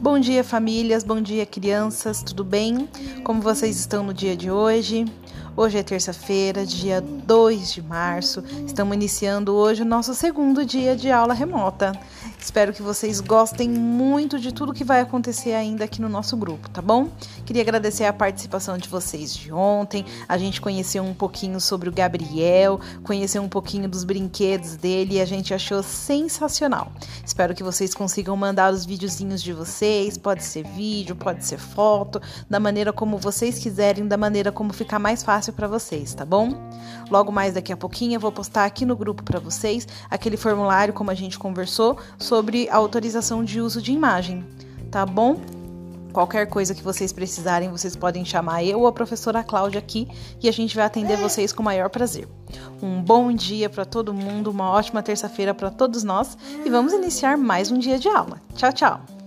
Bom dia, famílias, bom dia, crianças, tudo bem? Como vocês estão no dia de hoje? Hoje é terça-feira, dia 2 de março. Estamos iniciando hoje o nosso segundo dia de aula remota. Espero que vocês gostem muito de tudo que vai acontecer ainda aqui no nosso grupo, tá bom? Queria agradecer a participação de vocês de ontem. A gente conheceu um pouquinho sobre o Gabriel, conheceu um pouquinho dos brinquedos dele e a gente achou sensacional. Espero que vocês consigam mandar os videozinhos de vocês, pode ser vídeo, pode ser foto, da maneira como vocês quiserem, da maneira como ficar mais fácil para vocês, tá bom? Logo mais daqui a pouquinho eu vou postar aqui no grupo para vocês aquele formulário como a gente conversou sobre a autorização de uso de imagem, tá bom? Qualquer coisa que vocês precisarem, vocês podem chamar eu ou a professora Cláudia aqui e a gente vai atender vocês com o maior prazer. Um bom dia para todo mundo, uma ótima terça-feira para todos nós e vamos iniciar mais um dia de aula. Tchau, tchau!